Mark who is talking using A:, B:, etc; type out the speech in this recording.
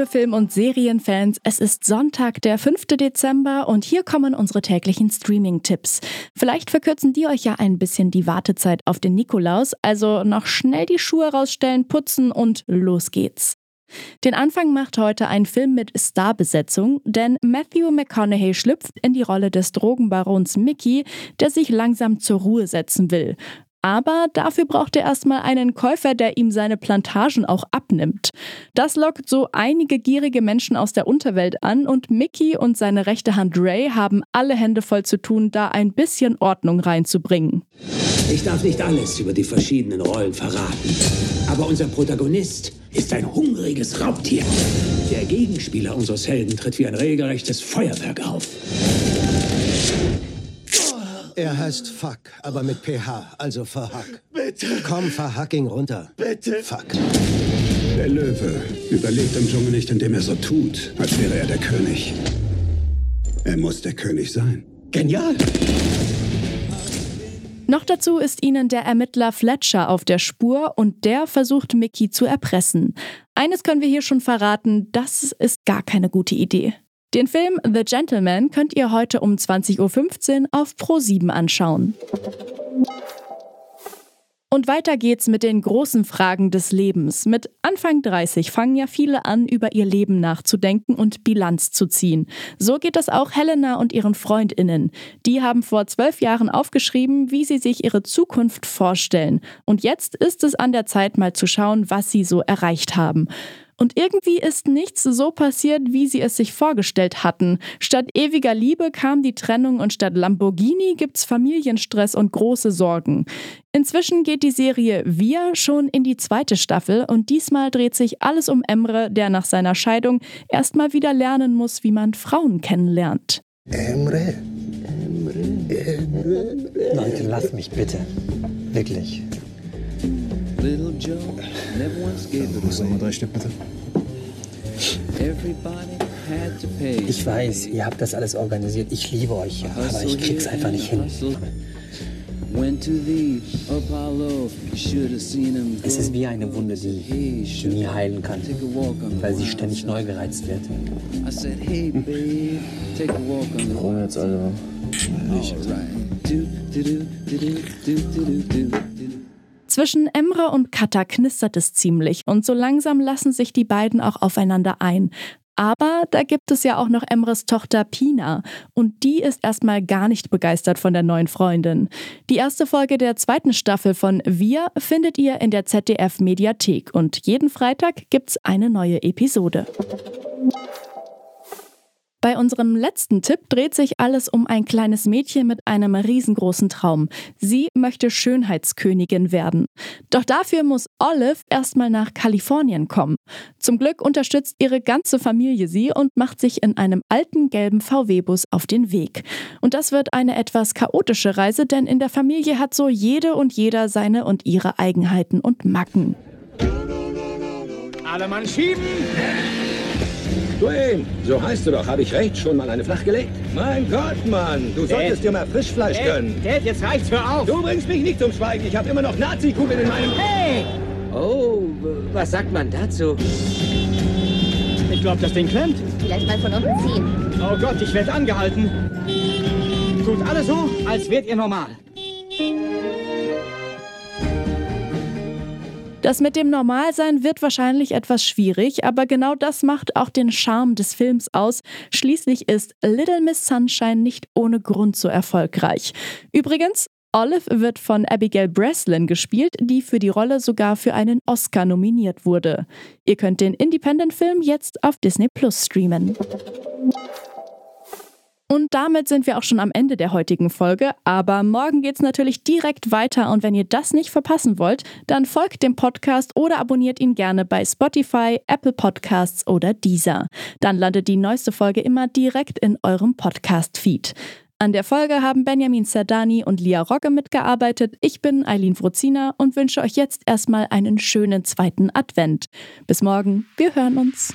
A: Liebe Film- und Serienfans, es ist Sonntag, der 5. Dezember und hier kommen unsere täglichen Streaming-Tipps. Vielleicht verkürzen die euch ja ein bisschen die Wartezeit auf den Nikolaus, also noch schnell die Schuhe rausstellen, putzen und los geht's. Den Anfang macht heute ein Film mit Starbesetzung, denn Matthew McConaughey schlüpft in die Rolle des Drogenbarons Mickey, der sich langsam zur Ruhe setzen will. Aber dafür braucht er erstmal einen Käufer, der ihm seine Plantagen auch abnimmt. Das lockt so einige gierige Menschen aus der Unterwelt an und Mickey und seine rechte Hand Ray haben alle Hände voll zu tun, da ein bisschen Ordnung reinzubringen.
B: Ich darf nicht alles über die verschiedenen Rollen verraten, aber unser Protagonist ist ein hungriges Raubtier. Der Gegenspieler unseres Helden tritt wie ein regelrechtes Feuerwerk auf.
C: Er heißt Fuck, aber mit PH, also verhack.
B: Bitte.
C: Komm, verhack ihn runter.
B: Bitte.
C: Fuck.
D: Der Löwe überlebt im Dschungel nicht, indem er so tut, als wäre er der König. Er muss der König sein.
B: Genial.
A: Noch dazu ist ihnen der Ermittler Fletcher auf der Spur und der versucht Mickey zu erpressen. Eines können wir hier schon verraten, das ist gar keine gute Idee. Den Film The Gentleman könnt ihr heute um 20.15 Uhr auf Pro7 anschauen. Und weiter geht's mit den großen Fragen des Lebens. Mit Anfang 30 fangen ja viele an, über ihr Leben nachzudenken und Bilanz zu ziehen. So geht es auch Helena und ihren FreundInnen. Die haben vor zwölf Jahren aufgeschrieben, wie sie sich ihre Zukunft vorstellen. Und jetzt ist es an der Zeit, mal zu schauen, was sie so erreicht haben. Und irgendwie ist nichts so passiert, wie sie es sich vorgestellt hatten. Statt ewiger Liebe kam die Trennung und statt Lamborghini gibt's Familienstress und große Sorgen. Inzwischen geht die Serie Wir schon in die zweite Staffel und diesmal dreht sich alles um Emre, der nach seiner Scheidung erstmal wieder lernen muss, wie man Frauen kennenlernt.
C: Emre.
E: Leute, lass mich bitte. Wirklich.
F: Dann
D: drei Stück bitte.
E: Ich weiß, ihr habt das alles organisiert. Ich liebe euch, ja, aber ich krieg's einfach nicht hin. Es ist wie eine Wunde, die nie heilen kann, weil sie ständig neu gereizt wird.
F: Warum
G: jetzt also?
F: Ich.
A: Zwischen Emre und Kata knistert es ziemlich und so langsam lassen sich die beiden auch aufeinander ein. Aber da gibt es ja auch noch Emres Tochter Pina und die ist erstmal gar nicht begeistert von der neuen Freundin. Die erste Folge der zweiten Staffel von Wir findet ihr in der ZDF Mediathek und jeden Freitag gibt's eine neue Episode. Bei unserem letzten Tipp dreht sich alles um ein kleines Mädchen mit einem riesengroßen Traum. Sie möchte Schönheitskönigin werden. Doch dafür muss Olive erstmal nach Kalifornien kommen. Zum Glück unterstützt ihre ganze Familie sie und macht sich in einem alten gelben VW-Bus auf den Weg. Und das wird eine etwas chaotische Reise, denn in der Familie hat so jede und jeder seine und ihre Eigenheiten und Macken.
B: Alle Mann schieben! Dwayne, so heißt du doch. Habe ich recht? Schon mal eine flach gelegt? Mein Gott, Mann. Du solltest dir mal Frischfleisch gönnen.
H: Dad, jetzt reicht's, hör auf!
B: Du bringst mich nicht zum Schweigen. Ich habe immer noch Nazi-Kugeln in meinem...
H: Hey!
G: Oh, was sagt man dazu?
H: Ich glaube, das Ding klemmt.
I: Vielleicht mal von unten ziehen.
H: Oh Gott, ich werde angehalten. Tut alles so, als wärt ihr normal.
A: Das mit dem Normalsein wird wahrscheinlich etwas schwierig, aber genau das macht auch den Charme des Films aus. Schließlich ist Little Miss Sunshine nicht ohne Grund so erfolgreich. Übrigens, Olive wird von Abigail Breslin gespielt, die für die Rolle sogar für einen Oscar nominiert wurde. Ihr könnt den Independent-Film jetzt auf Disney Plus streamen. Und damit sind wir auch schon am Ende der heutigen Folge. Aber morgen geht's natürlich direkt weiter. Und wenn ihr das nicht verpassen wollt, dann folgt dem Podcast oder abonniert ihn gerne bei Spotify, Apple Podcasts oder Deezer. Dann landet die neueste Folge immer direkt in eurem Podcast-Feed. An der Folge haben Benjamin Sardani und Lia Rogge mitgearbeitet. Ich bin Eileen Frozina und wünsche euch jetzt erstmal einen schönen zweiten Advent. Bis morgen, wir hören uns.